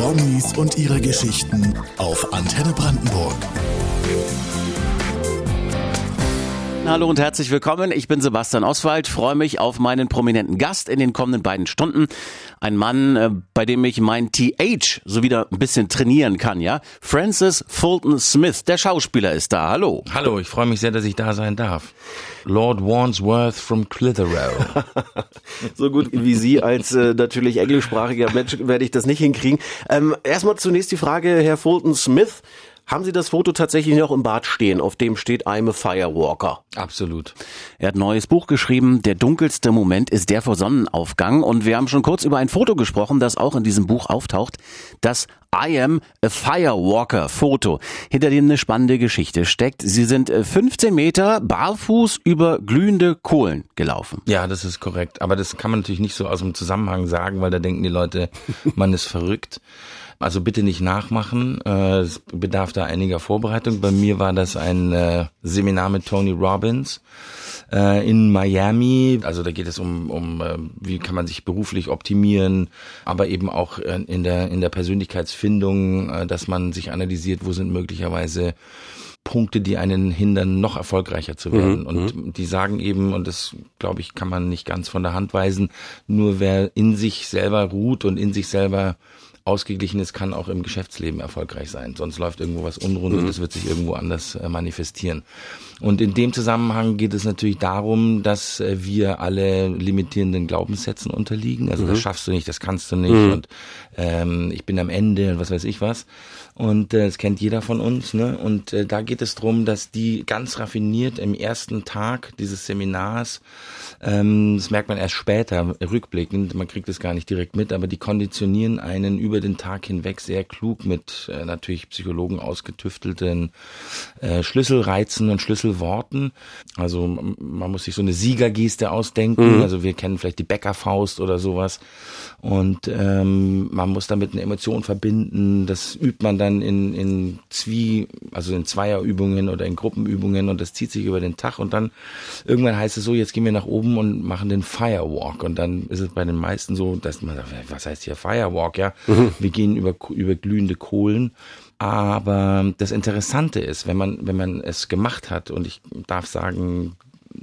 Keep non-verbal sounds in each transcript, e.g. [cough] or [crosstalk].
Promis und ihre Geschichten auf Antenne Brandenburg. Hallo und herzlich willkommen. Ich bin Sebastian Oswald, freue mich auf meinen prominenten Gast in den kommenden beiden Stunden. Ein Mann, äh, bei dem ich mein TH so wieder ein bisschen trainieren kann, ja? Francis Fulton Smith, der Schauspieler ist da. Hallo. Hallo, ich freue mich sehr, dass ich da sein darf. Lord Wandsworth from Clitheroe. [laughs] so gut wie Sie als äh, natürlich englischsprachiger Mensch werde ich das nicht hinkriegen. Ähm, erstmal zunächst die Frage, Herr Fulton Smith. Haben Sie das Foto tatsächlich noch im Bad stehen, auf dem steht I'm a Firewalker? Absolut. Er hat ein neues Buch geschrieben. Der dunkelste Moment ist der vor Sonnenaufgang. Und wir haben schon kurz über ein Foto gesprochen, das auch in diesem Buch auftaucht. Das I am a Firewalker Foto, hinter dem eine spannende Geschichte steckt. Sie sind 15 äh, Meter barfuß über glühende Kohlen gelaufen. Ja, das ist korrekt. Aber das kann man natürlich nicht so aus dem Zusammenhang sagen, weil da denken die Leute, [laughs] man ist verrückt. Also bitte nicht nachmachen. Äh, es bedarf da einiger Vorbereitung. Bei mir war das ein äh, Seminar mit Tony Robbins äh, in Miami. Also da geht es um, um wie kann man sich beruflich optimieren, aber eben auch in der, in der Persönlichkeitsfindung, dass man sich analysiert, wo sind möglicherweise Punkte, die einen hindern, noch erfolgreicher zu werden. Mhm. Und mhm. die sagen eben, und das glaube ich, kann man nicht ganz von der Hand weisen, nur wer in sich selber ruht und in sich selber Ausgeglichenes kann auch im Geschäftsleben erfolgreich sein. Sonst läuft irgendwo was unrund mhm. und es wird sich irgendwo anders äh, manifestieren. Und in dem Zusammenhang geht es natürlich darum, dass äh, wir alle limitierenden Glaubenssätzen unterliegen. Also mhm. das schaffst du nicht, das kannst du nicht mhm. und ähm, ich bin am Ende und was weiß ich was. Und äh, das kennt jeder von uns. Ne? Und äh, da geht es drum, dass die ganz raffiniert im ersten Tag dieses Seminars, ähm, das merkt man erst später, rückblickend, man kriegt es gar nicht direkt mit, aber die konditionieren einen über den Tag hinweg sehr klug mit äh, natürlich Psychologen ausgetüftelten äh, Schlüsselreizen und Schlüsselworten. Also man muss sich so eine Siegergeste ausdenken. Mhm. Also wir kennen vielleicht die Bäckerfaust oder sowas. Und ähm, man muss damit eine Emotion verbinden. Das übt man dann in, in Zwie, also in Zweierübungen oder in Gruppenübungen und das zieht sich über den Tag und dann irgendwann heißt es so, jetzt gehen wir nach oben und machen den Firewalk und dann ist es bei den meisten so, dass man sagt, was heißt hier Firewalk, ja? Mhm. Wir gehen über, über glühende Kohlen. Aber das Interessante ist, wenn man, wenn man es gemacht hat, und ich darf sagen,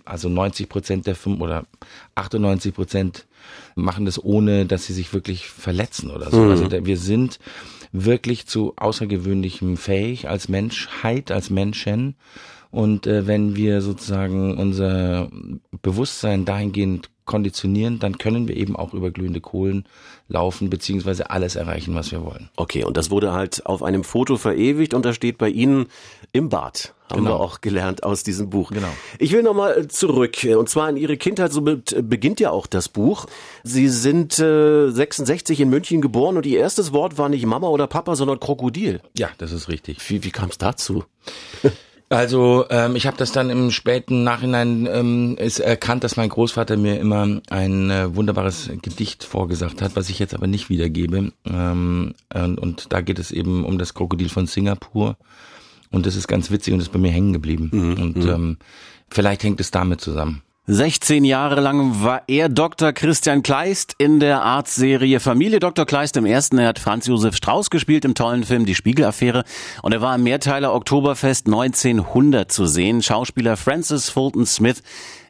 also 90 Prozent der fünf oder 98 Prozent machen das ohne, dass sie sich wirklich verletzen oder so. Mhm. Also wir sind wirklich zu außergewöhnlichem fähig als Menschheit, als Menschen. Und äh, wenn wir sozusagen unser Bewusstsein dahingehend konditionieren, dann können wir eben auch über glühende Kohlen laufen, beziehungsweise alles erreichen, was wir wollen. Okay, und das wurde halt auf einem Foto verewigt und das steht bei Ihnen im Bad. Haben genau. wir auch gelernt aus diesem Buch. Genau. Ich will nochmal zurück, und zwar in Ihre Kindheit, so beginnt ja auch das Buch. Sie sind äh, 66 in München geboren und Ihr erstes Wort war nicht Mama oder Papa, sondern Krokodil. Ja, das ist richtig. Wie, wie kam es dazu? [laughs] Also ähm, ich habe das dann im späten Nachhinein ähm, ist erkannt, dass mein Großvater mir immer ein äh, wunderbares Gedicht vorgesagt hat, was ich jetzt aber nicht wiedergebe. Ähm, und, und da geht es eben um das Krokodil von Singapur. Und das ist ganz witzig und ist bei mir hängen geblieben. Mhm. Und mhm. ähm, vielleicht hängt es damit zusammen. 16 Jahre lang war er Dr. Christian Kleist in der Arztserie Familie Dr. Kleist im ersten. Er hat Franz Josef Strauß gespielt im tollen Film Die Spiegelaffäre und er war im Mehrteiler Oktoberfest 1900 zu sehen. Schauspieler Francis Fulton Smith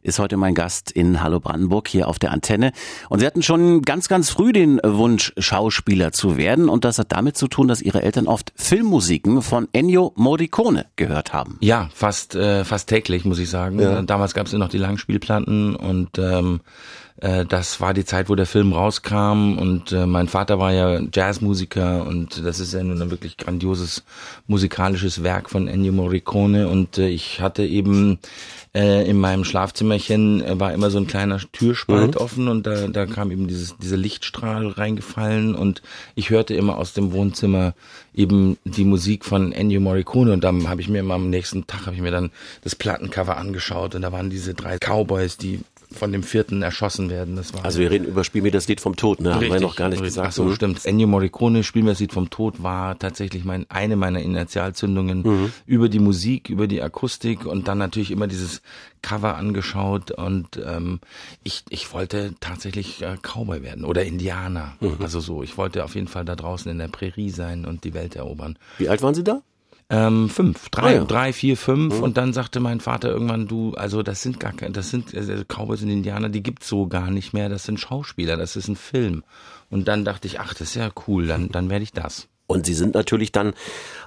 ist heute mein Gast in Hallo Brandenburg hier auf der Antenne. Und Sie hatten schon ganz, ganz früh den Wunsch, Schauspieler zu werden. Und das hat damit zu tun, dass Ihre Eltern oft Filmmusiken von Ennio Morricone gehört haben. Ja, fast, äh, fast täglich, muss ich sagen. Ja. Damals gab es ja noch die Langspielplatten und ähm, äh, das war die Zeit, wo der Film rauskam und äh, mein Vater war ja Jazzmusiker und das ist ja nun ein wirklich grandioses musikalisches Werk von Ennio Morricone und äh, ich hatte eben äh, in meinem Schlafzimmerchen äh, war immer so ein kleiner Türspalt mhm. offen und da, da kam eben dieses, dieser Lichtstrahl reingefallen und ich hörte immer aus dem Wohnzimmer eben die Musik von Ennio Morricone und dann habe ich mir immer am nächsten Tag habe ich mir dann das Plattencover angeschaut und da waren diese drei Cowboys, die von dem vierten erschossen werden. Das war Also wir reden über Spiel mir das Lied vom Tod, ne? Haben wir Richtig, noch gar nicht richtig. gesagt. Ach so, Mhm. stimmt. Ennio Morricone, Spiel mir das Lied vom Tod, war tatsächlich mein, eine meiner Initialzündungen Mhm. über die Musik, über die Akustik und dann natürlich immer dieses Cover angeschaut und ähm, ich, ich wollte tatsächlich äh, Cowboy werden oder Indianer. Mhm. Also so, ich wollte auf jeden Fall da draußen in der Prärie sein und die Welt erobern. Wie alt waren Sie da? Ähm, fünf, drei, Ah, ja. drei, vier, fünf und dann sagte mein Vater irgendwann, du, also das sind gar keine, das sind also Cowboys und Indianer, die gibt's so gar nicht mehr, das sind Schauspieler, das ist ein Film. Und dann dachte ich, ach, das ist ja cool, dann, dann werde ich das. Und Sie sind natürlich dann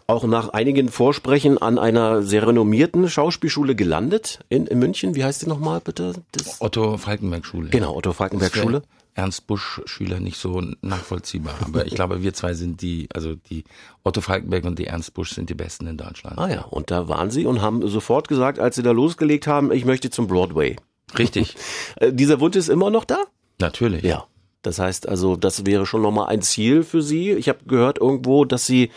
auch nach einigen Vorsprechen an einer sehr renommierten Schauspielschule gelandet in, in München. Wie heißt die nochmal bitte? Das, Otto Falkenberg Schule. genau, Otto Falkenberg Schule. Ernst Busch Schüler nicht so nachvollziehbar, aber ich glaube, wir zwei sind die, also die Otto Falkenberg und die Ernst Busch sind die besten in Deutschland. Ah ja, und da waren Sie und haben sofort gesagt, als Sie da losgelegt haben, ich möchte zum Broadway. Richtig, [laughs] Äh, dieser Wunsch ist immer noch da? natürlich. Ja. Das heißt also, das wäre schon nochmal ein Ziel für Sie. Ich habe gehört irgendwo, dass Sie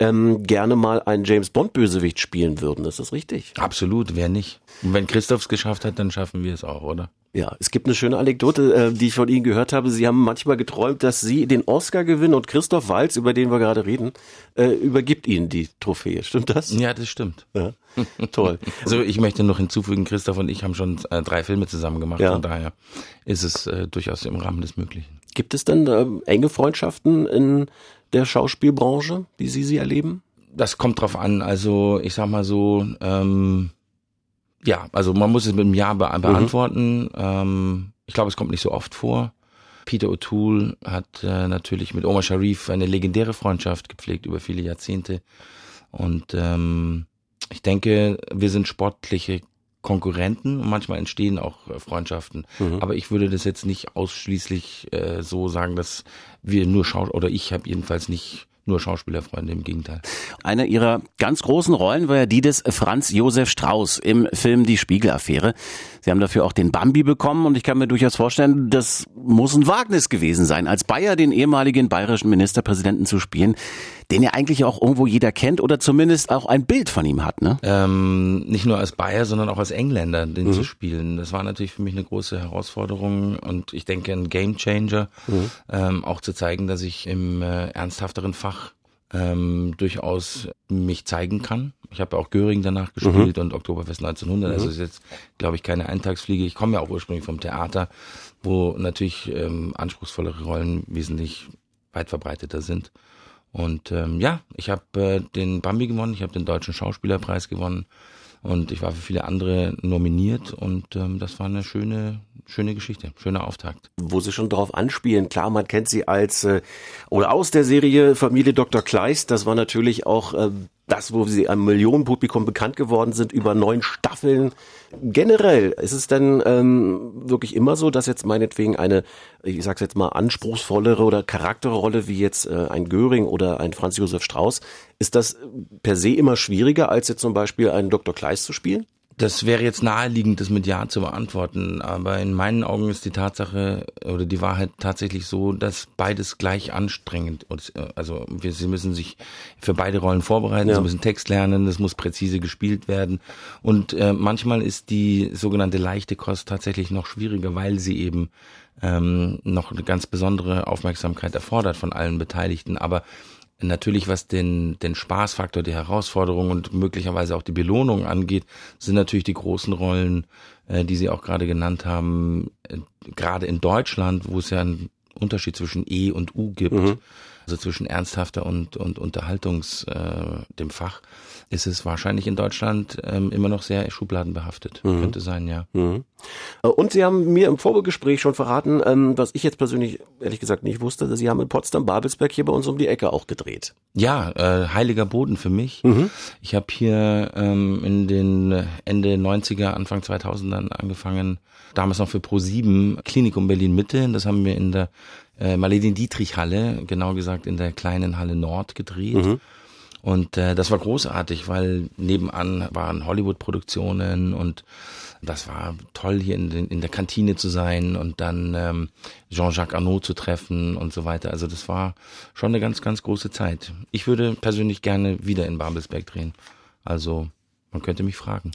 ähm, gerne mal einen James Bond Bösewicht spielen würden. Ist das richtig? Absolut, wer nicht? Und wenn Christoph's geschafft hat, dann schaffen wir es auch, oder? Ja, es gibt eine schöne Anekdote, äh, die ich von Ihnen gehört habe. Sie haben manchmal geträumt, dass Sie den Oscar gewinnen und Christoph Walz, über den wir gerade reden, äh, übergibt Ihnen die Trophäe. Stimmt das? Ja, das stimmt. Ja. [laughs] Toll. Also ich möchte noch hinzufügen, Christoph und ich haben schon äh, drei Filme zusammen gemacht, Ja. von daher ist es äh, durchaus im Rahmen des Möglichen. Gibt es denn ähm, enge Freundschaften in der Schauspielbranche, wie Sie sie erleben? Das kommt drauf an, also ich sag mal so, ähm, ja, also man muss es mit einem Ja be beantworten. Ähm, ich glaube, es kommt nicht so oft vor. Peter O'Toole hat äh, natürlich mit Omar Sharif eine legendäre Freundschaft gepflegt über viele Jahrzehnte. Und ähm, ich denke, wir sind sportliche Konkurrenten und manchmal entstehen auch äh, Freundschaften. Aber ich würde das jetzt nicht ausschließlich äh, so sagen, dass wir nur Schau oder ich habe jedenfalls nicht nur Schauspielerfreunde, im Gegenteil. Eine ihrer ganz großen Rollen war ja die des Franz Josef Strauß im Film Die Spiegelaffäre. Sie haben dafür auch den Bambi bekommen und ich kann mir durchaus vorstellen, das muss ein Wagnis gewesen sein, als Bayer den ehemaligen bayerischen Ministerpräsidenten zu spielen, den ja eigentlich auch irgendwo jeder kennt oder zumindest auch ein Bild von ihm hat, ne? Ähm, nicht nur als Bayer, sondern auch als Engländer, den zu spielen. Das war natürlich für mich eine große Herausforderung und ich denke ein Gamechanger, ähm, auch zu zeigen, dass ich im äh, ernsthafteren Fach ähm, durchaus mich zeigen kann. Ich habe ja auch Göring danach gespielt und Oktoberfest 1900. Also ist jetzt, glaube ich, keine Eintagsfliege. Ich komme ja auch ursprünglich vom Theater, wo natürlich ähm, anspruchsvollere Rollen wesentlich weit verbreiteter sind. Und ähm, ja, ich habe äh, den Bambi gewonnen, ich habe den Deutschen Schauspielerpreis gewonnen und ich war für viele andere nominiert und ähm, das war eine schöne, schöne Geschichte, schöner Auftakt. wo sie schon drauf anspielen. Klar, man kennt sie als äh, oder aus der Serie Familie Dr. Kleist. Das war natürlich auch äh, das, wo sie einem Millionenpublikum bekannt geworden sind über neun Staffeln. Generell ist es denn ähm, wirklich immer so, dass jetzt meinetwegen eine, ich sag's jetzt mal, anspruchsvollere oder Charakterrolle wie jetzt äh, ein Göring oder ein Franz Josef Strauß, ist das per se immer schwieriger, als jetzt zum Beispiel einen Dr. Kleist zu spielen? Das wäre jetzt naheliegend, das mit Ja zu beantworten, aber in meinen Augen ist die Tatsache oder die Wahrheit tatsächlich so, dass beides gleich anstrengend ist. Also wir, sie müssen sich für beide Rollen vorbereiten, Ja. sie müssen Text lernen, das muss präzise gespielt werden und äh, manchmal ist die sogenannte leichte Kost tatsächlich noch schwieriger, weil sie eben ähm, noch eine ganz besondere Aufmerksamkeit erfordert von allen Beteiligten, aber Natürlich, was den, den Spaßfaktor, die Herausforderung und möglicherweise auch die Belohnung angeht, sind natürlich die großen Rollen, äh, die Sie auch gerade genannt haben, äh, gerade in Deutschland, wo es ja einen Unterschied zwischen E und U gibt, also zwischen ernsthafter und, und Unterhaltungs, äh, dem Fach, ist es wahrscheinlich in Deutschland ähm, immer noch sehr schubladenbehaftet. Könnte sein, ja. Äh, Und Sie haben mir im Vorgespräch schon verraten, ähm, was ich jetzt persönlich ehrlich gesagt nicht wusste, dass Sie haben in Potsdam-Babelsberg hier bei uns um die Ecke auch gedreht. Ja, äh, heiliger Boden für mich. Ich habe hier ähm, in den Ende 90er, Anfang 2000ern angefangen, damals noch für Pro7 Klinikum Berlin Mitte. Das haben wir in der äh, Marlene Dietrich Halle, genau gesagt in der kleinen Halle Nord gedreht. Und äh, das war großartig, weil nebenan waren Hollywood-Produktionen und das war toll, hier in, den, in der Kantine zu sein und dann ähm, Jean-Jacques Arnaud zu treffen und so weiter. Also das war schon eine ganz, ganz große Zeit. Ich würde persönlich gerne wieder in Babelsberg drehen. Also Man könnte mich fragen.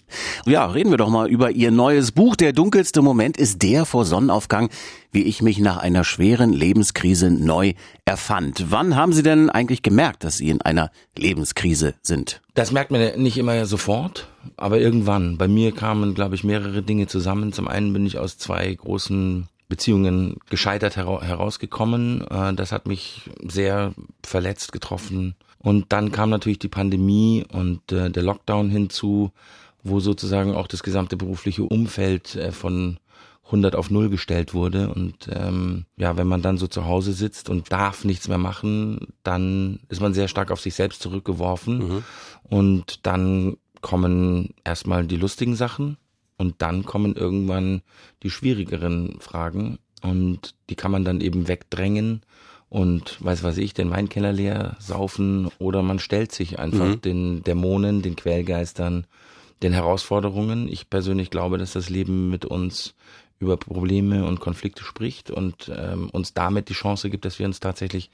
Ja, reden wir doch mal über Ihr neues Buch. Der dunkelste Moment ist der vor Sonnenaufgang, wie ich mich nach einer schweren Lebenskrise neu erfand. Wann haben Sie denn eigentlich gemerkt, dass Sie in einer Lebenskrise sind? Das merkt man nicht immer sofort, aber irgendwann. Bei mir kamen, glaube ich, mehrere Dinge zusammen. Zum einen bin ich aus zwei großen Beziehungen gescheitert herausgekommen. Äh, das hat mich sehr verletzt getroffen und dann kam natürlich die Pandemie und äh, der Lockdown hinzu, wo sozusagen auch das gesamte berufliche Umfeld äh, von 100 auf 0 gestellt wurde. Und ähm, ja, wenn man dann so zu Hause sitzt und darf nichts mehr machen, dann ist man sehr stark auf sich selbst zurückgeworfen. Mhm. Und dann kommen erstmal die lustigen Sachen und dann kommen irgendwann die schwierigeren Fragen. Und die kann man dann eben wegdrängen und weiß was ich, den Weinkeller leer saufen oder man stellt sich einfach mhm. den Dämonen, den Quellgeistern, den Herausforderungen. Ich persönlich glaube, dass das Leben mit uns über Probleme und Konflikte spricht und ähm, uns damit die Chance gibt, dass wir uns tatsächlich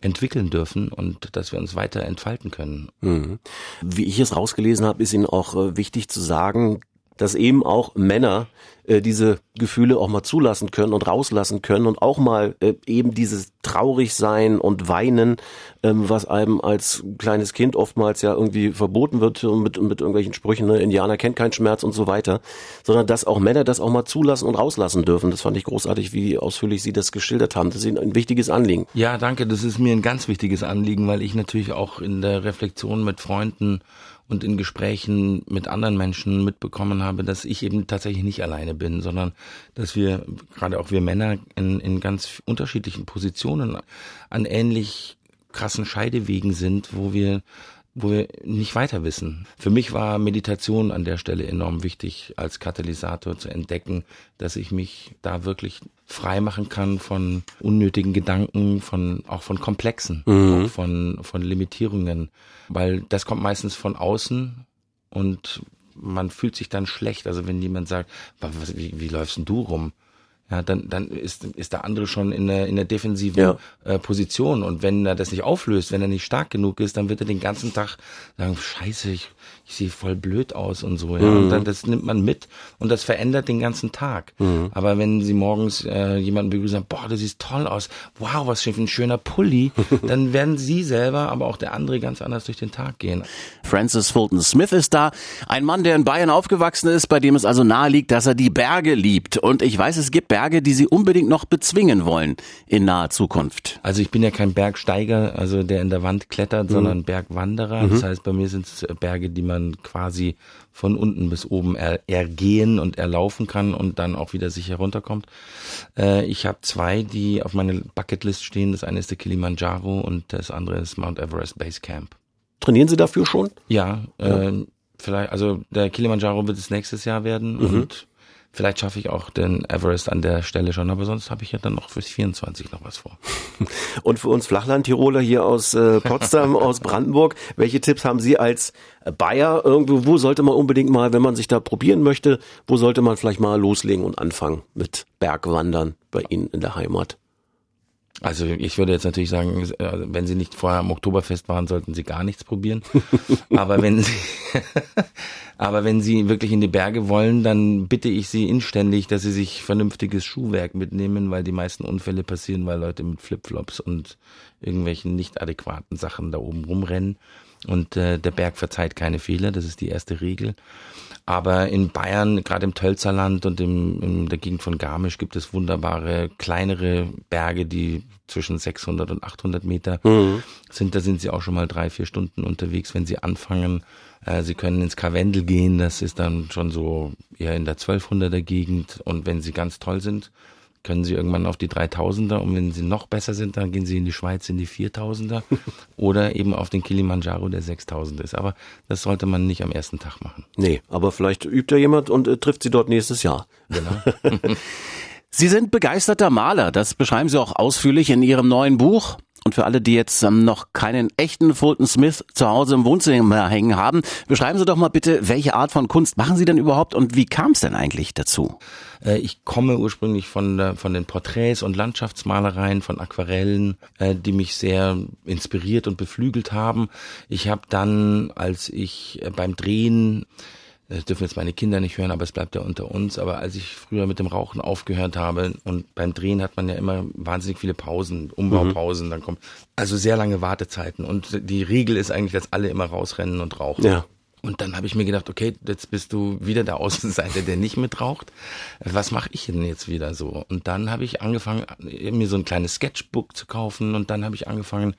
entwickeln dürfen und dass wir uns weiter entfalten können. Mhm. Wie ich es rausgelesen habe, ist Ihnen auch äh, wichtig zu sagen, dass eben auch Männer äh, diese Gefühle auch mal zulassen können und rauslassen können und auch mal äh, eben dieses traurig sein und weinen, ähm, was einem als kleines Kind oftmals ja irgendwie verboten wird mit, mit irgendwelchen Sprüchen, ne? Indianer kennt keinen Schmerz und so weiter, sondern dass auch Männer das auch mal zulassen und rauslassen dürfen. Das fand ich großartig, wie ausführlich Sie das geschildert haben. Das ist ein wichtiges Anliegen. Ja, danke. Das ist mir ein ganz wichtiges Anliegen, weil ich natürlich auch in der Reflexion mit Freunden und in Gesprächen mit anderen Menschen mitbekommen habe, dass ich eben tatsächlich nicht alleine bin, sondern dass wir, gerade auch wir Männer, in, in ganz unterschiedlichen Positionen an ähnlich krassen Scheidewegen sind, wo wir wo wir nicht weiter wissen. Für mich war Meditation an der Stelle enorm wichtig, als Katalysator zu entdecken, dass ich mich da wirklich frei machen kann von unnötigen Gedanken, von auch von Komplexen, mhm. von von Limitierungen, weil das kommt meistens von außen und man fühlt sich dann schlecht. Also wenn jemand sagt, wie, wie läufst denn du rum? Ja, dann, dann ist, ist der andere schon in der, in der defensiven ja. äh, Position. Und wenn er das nicht auflöst, wenn er nicht stark genug ist, dann wird er den ganzen Tag sagen, scheiße, ich, ich sehe voll blöd aus und so. Ja. Mhm. Und dann, das nimmt man mit und das verändert den ganzen Tag. Mhm. Aber wenn sie morgens äh, jemanden begrüßen, sagen, boah, du siehst toll aus, wow, was für ein schöner Pulli, [laughs] dann werden sie selber, aber auch der andere ganz anders durch den Tag gehen. Francis Fulton Smith ist da, ein Mann, der in Bayern aufgewachsen ist, bei dem es also nahe liegt, dass er die Berge liebt. Und ich weiß, es gibt Berge, die Sie unbedingt noch bezwingen wollen in naher Zukunft? Also ich bin ja kein Bergsteiger, also der in der Wand klettert, mhm. sondern Bergwanderer. Mhm. Das heißt, bei mir sind es Berge, die man quasi von unten bis oben er, ergehen und erlaufen kann und dann auch wieder sicher runterkommt. Äh, ich habe zwei, die auf meiner Bucketlist stehen. Das eine ist der Kilimanjaro und das andere ist Mount Everest Base Camp. Trainieren Sie dafür schon? Ja, ja. Äh, vielleicht, also der Kilimanjaro wird es nächstes Jahr werden mhm. und Vielleicht schaffe ich auch den Everest an der Stelle schon, aber sonst habe ich ja dann noch fürs 24 noch was vor. [laughs] Und für uns Flachlandtiroler hier aus äh, Potsdam, [laughs] aus Brandenburg, welche Tipps haben Sie als Bayer irgendwo, wo sollte man unbedingt mal, wenn man sich da probieren möchte, wo sollte man vielleicht mal loslegen und anfangen mit Bergwandern bei Ihnen in der Heimat? Also ich würde jetzt natürlich sagen, äh, wenn Sie nicht vorher am Oktoberfest waren, sollten Sie gar nichts probieren. [laughs] aber wenn Sie, [laughs] aber wenn Sie wirklich in die Berge wollen, dann bitte ich Sie inständig, dass Sie sich vernünftiges Schuhwerk mitnehmen, weil die meisten Unfälle passieren, weil Leute mit Flipflops und irgendwelchen nicht adäquaten Sachen da oben rumrennen. Und äh, der Berg verzeiht keine Fehler, das ist die erste Regel. Aber in Bayern, gerade im Tölzerland und im, in der Gegend von Garmisch gibt es wunderbare kleinere Berge, die zwischen 600 und 800 Meter mhm. sind. Da sind sie auch schon mal drei, vier Stunden unterwegs, wenn sie anfangen. Äh, sie können ins Karwendel gehen, das ist dann schon so eher in der 1200er Gegend. Und wenn sie ganz toll sind, können sie irgendwann auf die 3000er und wenn sie noch besser sind, dann gehen sie in die Schweiz in die 4000er [laughs] oder eben auf den Kilimanjaro, der 6000 ist. Aber das sollte man nicht am ersten Tag machen. Nee, aber vielleicht übt ja jemand und äh, trifft sie dort nächstes Jahr. Genau. [laughs] Sie sind begeisterter Maler, das beschreiben Sie auch ausführlich in Ihrem neuen Buch. Und für alle, die jetzt ähm, noch keinen echten Fulton Smith zu Hause im Wohnzimmer hängen haben, beschreiben Sie doch mal bitte, welche Art von Kunst machen Sie denn überhaupt und wie kam es denn eigentlich dazu? Äh, ich komme ursprünglich von, von den Porträts und Landschaftsmalereien, von Aquarellen, äh, die mich sehr inspiriert und beflügelt haben. Ich habe dann, als ich äh, beim Drehen das dürfen jetzt meine Kinder nicht hören, aber es bleibt ja unter uns. Aber als ich früher mit dem Rauchen aufgehört habe und beim Drehen hat man ja immer wahnsinnig viele Pausen, Umbaupausen, mhm. dann kommt also sehr lange Wartezeiten. Und die Regel ist eigentlich, dass alle immer rausrennen und rauchen. Ja. Und dann habe ich mir gedacht, okay, jetzt bist du wieder der Außenseiter, der nicht mitraucht. Was mache ich denn jetzt wieder so? Und dann habe ich angefangen, mir so ein kleines Sketchbook zu kaufen und dann habe ich angefangen,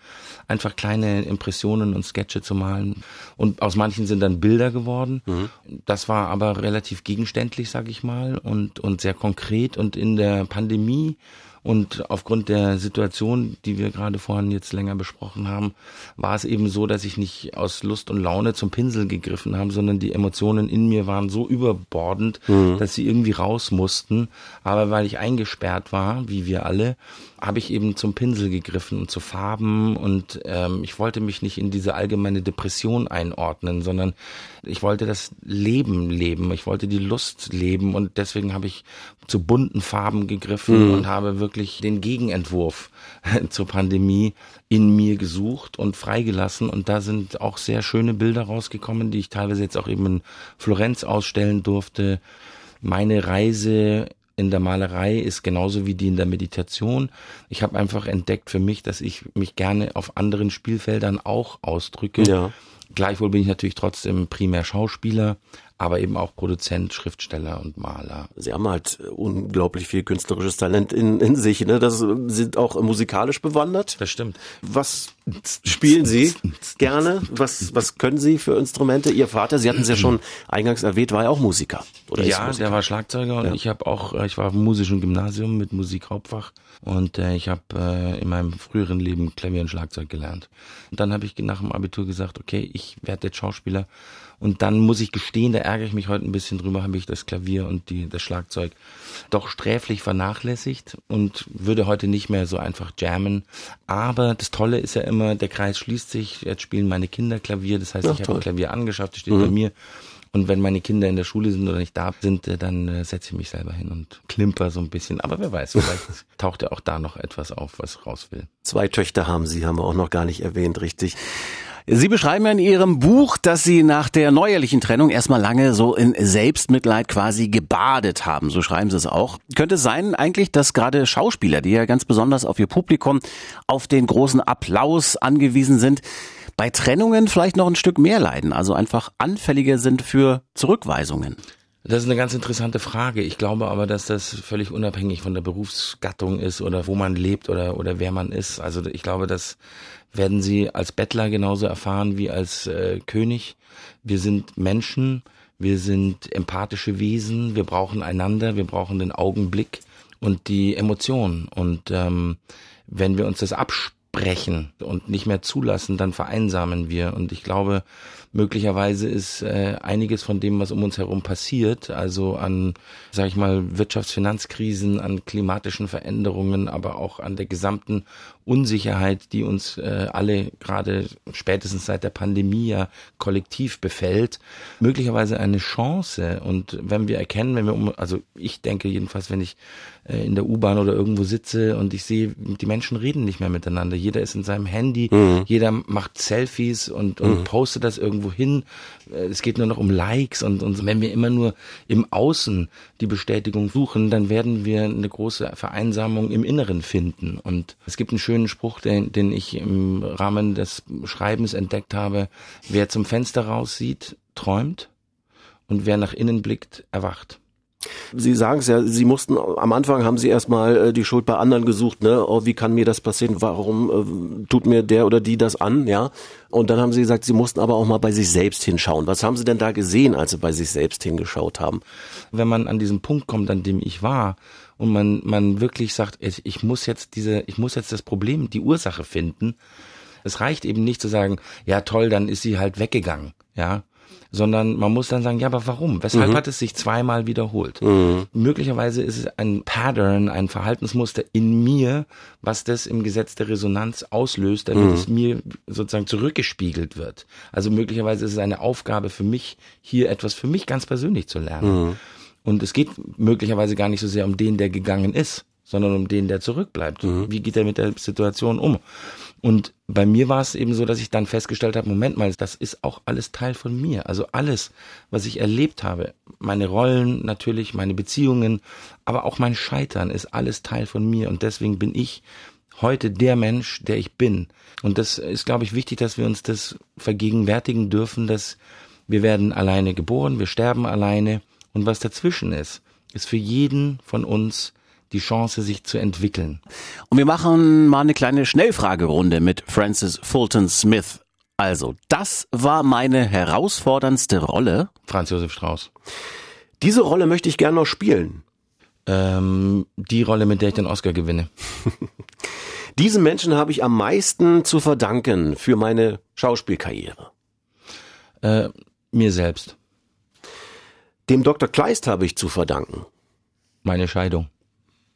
einfach kleine Impressionen und Sketche zu malen. Und aus manchen sind dann Bilder geworden. Mhm. Das war aber relativ gegenständlich, sag ich mal, und, und sehr konkret. Und in der Pandemie und aufgrund der Situation, die wir gerade vorhin jetzt länger besprochen haben, war es eben so, dass ich nicht aus Lust und Laune zum Pinsel gegriffen habe, sondern die Emotionen in mir waren so überbordend, mhm. dass sie irgendwie raus mussten. Aber weil ich eingesperrt war, wie wir alle, habe ich eben zum Pinsel gegriffen und zu Farben und ähm, ich wollte mich nicht in diese allgemeine Depression einordnen, sondern ich wollte das Leben leben, ich wollte die Lust leben und deswegen habe ich zu bunten Farben gegriffen mhm. und habe wirklich den Gegenentwurf [laughs] zur Pandemie in mir gesucht und freigelassen und da sind auch sehr schöne Bilder rausgekommen, die ich teilweise jetzt auch eben in Florenz ausstellen durfte. Meine Reise in der Malerei ist genauso wie die in der Meditation. Ich habe einfach entdeckt für mich, dass ich mich gerne auf anderen Spielfeldern auch ausdrücke. Ja. Gleichwohl bin ich natürlich trotzdem primär Schauspieler, aber eben auch Produzent, Schriftsteller und Maler. Sie haben halt unglaublich viel künstlerisches Talent in, in sich. Ne? Das sind auch musikalisch bewandert. Das stimmt. Was spielen Sie gerne? Was, was können Sie für Instrumente? Ihr Vater, Sie hatten es ja schon eingangs erwähnt, war ja auch Musiker. Oder ja, Musiker? der war Schlagzeuger und ja. ich habe auch, äh, ich war im musischen Gymnasium mit Musikhauptfach und äh, ich habe äh, in meinem früheren Leben Klavier und Schlagzeug gelernt. Und dann habe ich nach dem Abitur gesagt, okay, ich werde jetzt Schauspieler und dann muss ich gestehen, da ärgere ich mich heute ein bisschen drüber, habe ich das Klavier und die, das Schlagzeug doch sträflich vernachlässigt und würde heute nicht mehr so einfach jammen. Aber das Tolle ist ja immer, der Kreis schließt sich, jetzt spielen meine Kinder Klavier, das heißt, Ach, ich habe Klavier angeschafft, das steht mhm. bei mir. Und wenn meine Kinder in der Schule sind oder nicht da sind, äh, dann äh, setze ich mich selber hin und klimper so ein bisschen. Aber wer weiß, vielleicht [laughs] taucht ja auch da noch etwas auf, was raus will. Zwei Töchter haben Sie, haben wir auch noch gar nicht erwähnt, richtig. Sie beschreiben ja in Ihrem Buch, dass Sie nach der neuerlichen Trennung erstmal lange so in Selbstmitleid quasi gebadet haben. So schreiben Sie es auch. Könnte es sein eigentlich, dass gerade Schauspieler, die ja ganz besonders auf ihr Publikum, auf den großen Applaus angewiesen sind, bei Trennungen vielleicht noch ein Stück mehr leiden, also einfach anfälliger sind für Zurückweisungen? Das ist eine ganz interessante Frage. Ich glaube aber, dass das völlig unabhängig von der Berufsgattung ist oder wo man lebt oder, oder wer man ist. Also ich glaube, das werden Sie als Bettler genauso erfahren wie als äh, König. Wir sind Menschen, wir sind empathische Wesen, wir brauchen einander, wir brauchen den Augenblick und die Emotion. Und ähm, wenn wir uns das absprechen und nicht mehr zulassen, dann vereinsamen wir. Und ich glaube, möglicherweise ist äh, einiges von dem, was um uns herum passiert, also an, sag ich mal, Wirtschaftsfinanzkrisen, an klimatischen Veränderungen, aber auch an der gesamten Unsicherheit, die uns äh, alle gerade spätestens seit der Pandemie ja kollektiv befällt, möglicherweise eine Chance. Und wenn wir erkennen, wenn wir um, also ich denke jedenfalls, wenn ich äh, in der U-Bahn oder irgendwo sitze und ich sehe, die Menschen reden nicht mehr miteinander. Jeder ist in seinem Handy, mhm. jeder macht Selfies und, und mhm. postet das irgendwo hin. Äh, es geht nur noch um Likes und, und wenn wir immer nur im Außen die Bestätigung suchen, dann werden wir eine große Vereinsamung im Inneren finden. Und es gibt einen schönen schönen Spruch, den, den ich im Rahmen des Schreibens entdeckt habe. Wer zum Fenster raussieht, träumt und wer nach innen blickt, erwacht. Sie sagen es ja, Sie mussten, am Anfang haben Sie erstmal äh, die Schuld bei anderen gesucht, ne? Oh, wie kann mir das passieren? Warum äh, tut mir der oder die das an, ja? Und dann haben Sie gesagt, Sie mussten aber auch mal bei sich selbst hinschauen. Was haben Sie denn da gesehen, als Sie bei sich selbst hingeschaut haben? Wenn man an diesen Punkt kommt, an dem ich war, und man, man wirklich sagt, ich muss jetzt diese, ich muss jetzt das Problem, die Ursache finden. Es reicht eben nicht zu sagen, ja toll, dann ist sie halt weggegangen, ja. Sondern man muss dann sagen, ja, aber warum? Weshalb Mhm. hat es sich zweimal wiederholt? Möglicherweise ist es ein Pattern, ein Verhaltensmuster in mir, was das im Gesetz der Resonanz auslöst, damit es mir sozusagen zurückgespiegelt wird. Also möglicherweise ist es eine Aufgabe für mich, hier etwas für mich ganz persönlich zu lernen. Und es geht möglicherweise gar nicht so sehr um den, der gegangen ist, sondern um den, der zurückbleibt. Wie geht er mit der Situation um? Und bei mir war es eben so, dass ich dann festgestellt habe, Moment mal, das ist auch alles Teil von mir. Also alles, was ich erlebt habe, meine Rollen natürlich, meine Beziehungen, aber auch mein Scheitern ist alles Teil von mir. Und deswegen bin ich heute der Mensch, der ich bin. Und das ist, glaube ich, wichtig, dass wir uns das vergegenwärtigen dürfen, dass wir werden alleine geboren, wir sterben alleine. Und was dazwischen ist, ist für jeden von uns die Chance, sich zu entwickeln. Und wir machen mal eine kleine Schnellfragerunde mit Francis Fulton Smith. Also, das war meine herausforderndste Rolle. Franz Josef Strauß. Diese Rolle möchte ich gerne noch spielen. Ähm, die Rolle, mit der ich den Oscar gewinne. [laughs] Diesem Menschen habe ich am meisten zu verdanken für meine Schauspielkarriere. Äh, mir selbst. Dem Dr. Kleist habe ich zu verdanken. Meine Scheidung.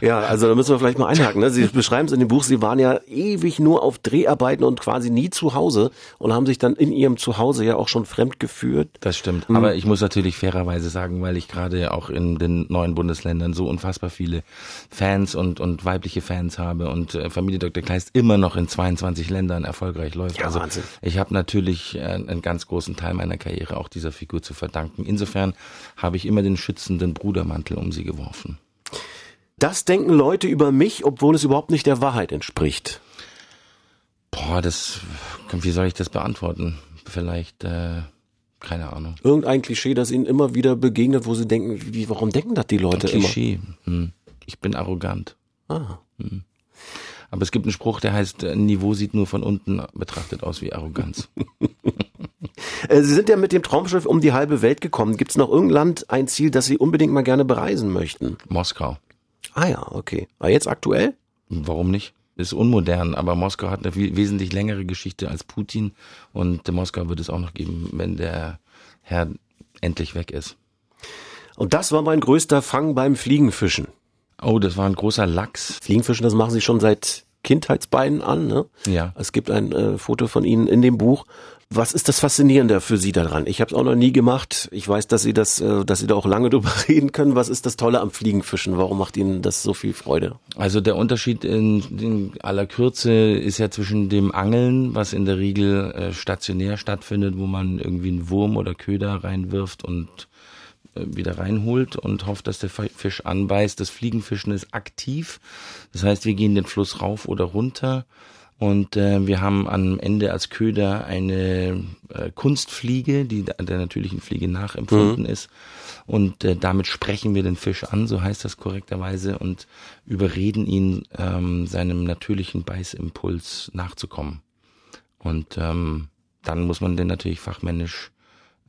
Ja, also da müssen wir vielleicht mal einhaken. Ne? Sie [laughs] beschreiben es in dem Buch, Sie waren ja ewig nur auf Dreharbeiten und quasi nie zu Hause und haben sich dann in Ihrem Zuhause ja auch schon fremd geführt. Das stimmt. Aber ich muss natürlich fairerweise sagen, weil ich gerade auch in den neuen Bundesländern so unfassbar viele Fans und, und weibliche Fans habe und äh, Familie Dr. Kleist immer noch in 22 Ländern erfolgreich läuft. Ja, also Wahnsinn. ich habe natürlich äh, einen ganz großen Teil meiner Karriere auch dieser Figur zu verdanken. Insofern habe ich immer den schützenden Brudermantel um sie geworfen. Das denken Leute über mich, obwohl es überhaupt nicht der Wahrheit entspricht. Boah, das, wie soll ich das beantworten? Vielleicht, äh, keine Ahnung. Irgendein Klischee, das Ihnen immer wieder begegnet, wo Sie denken, wie, warum denken das die Leute immer? Klischee. Hm. Ich bin arrogant. Ah. Aber es gibt einen Spruch, der heißt, äh, Niveau sieht nur von unten betrachtet aus wie Arroganz. [laughs] Äh, Sie sind ja mit dem Traumschiff um die halbe Welt gekommen. Gibt es noch irgendein Land, ein Ziel, das Sie unbedingt mal gerne bereisen möchten? Moskau. Ah ja, okay. Aber jetzt aktuell? Warum nicht? Ist unmodern, aber Moskau hat eine wesentlich längere Geschichte als Putin und Moskau wird es auch noch geben, wenn der Herr endlich weg ist. Und das war mein größter Fang beim Fliegenfischen. Oh, das war ein großer Lachs. Fliegenfischen, das machen Sie schon seit Kindheitsbeinen an, ne? Ja. Es gibt ein äh, Foto von Ihnen in dem Buch. Was ist das Faszinierende für Sie daran? Ich habe es auch noch nie gemacht. Ich weiß, dass Sie das, äh, dass Sie da auch lange [laughs] drüber reden können. Was ist das Tolle am Fliegenfischen? Warum macht Ihnen das so viel Freude? Also der Unterschied in, in aller Kürze ist ja zwischen dem Angeln, was in der Regel äh, stationär stattfindet, wo man irgendwie einen Wurm oder Köder reinwirft und wieder reinholt und hofft, dass der Fisch anbeißt. Das Fliegenfischen ist aktiv. Das heißt, wir gehen den Fluss rauf oder runter und äh, wir haben am Ende als Köder eine äh, Kunstfliege, die der natürlichen Fliege nachempfunden ist. Und äh, damit sprechen wir den Fisch an, so heißt das korrekterweise, und überreden ihn, ähm, seinem natürlichen Beißimpuls nachzukommen. Und ähm, dann muss man den natürlich fachmännisch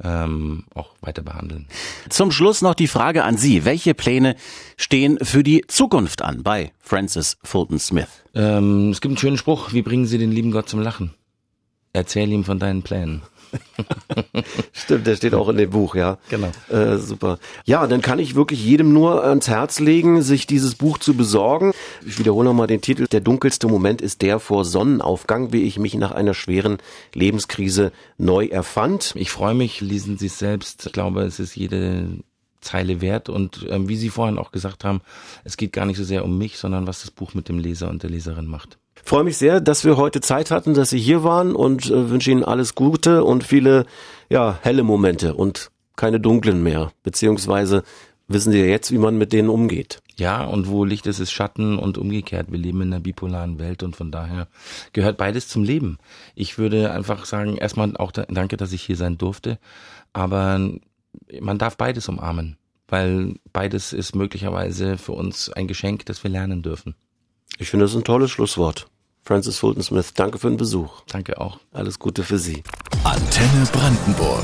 ähm, auch weiter behandeln. Zum Schluss noch die Frage an Sie. Welche Pläne stehen für die Zukunft an bei Francis Fulton Smith? Ähm, es gibt einen schönen Spruch, wie bringen Sie den lieben Gott zum Lachen? Erzähl ihm von deinen Plänen. [laughs] Stimmt, der steht auch in dem Buch, ja. Genau. Äh, super. Ja, dann kann ich wirklich jedem nur ans Herz legen, sich dieses Buch zu besorgen. Ich wiederhole nochmal den Titel. Der dunkelste Moment ist der vor Sonnenaufgang, wie ich mich nach einer schweren Lebenskrise neu erfand. Ich freue mich, lesen Sie es selbst. Ich glaube, es ist jede Zeile wert und ähm, wie Sie vorhin auch gesagt haben, es geht gar nicht so sehr um mich, sondern was das Buch mit dem Leser und der Leserin macht. Freue mich sehr, dass wir heute Zeit hatten, dass Sie hier waren und äh, wünsche Ihnen alles Gute und viele ja, helle Momente und keine dunklen mehr. Beziehungsweise wissen Sie ja jetzt, wie man mit denen umgeht. Ja, und wo Licht ist, ist Schatten und umgekehrt. Wir leben in einer bipolaren Welt und von daher gehört beides zum Leben. Ich würde einfach sagen, erstmal auch da, danke, dass ich hier sein durfte, aber man darf beides umarmen, weil beides ist möglicherweise für uns ein Geschenk, das wir lernen dürfen. Ich finde das ein tolles Schlusswort. Francis Fulton Smith, danke für den Besuch. Danke auch. Alles Gute für Sie. Antenne Brandenburg.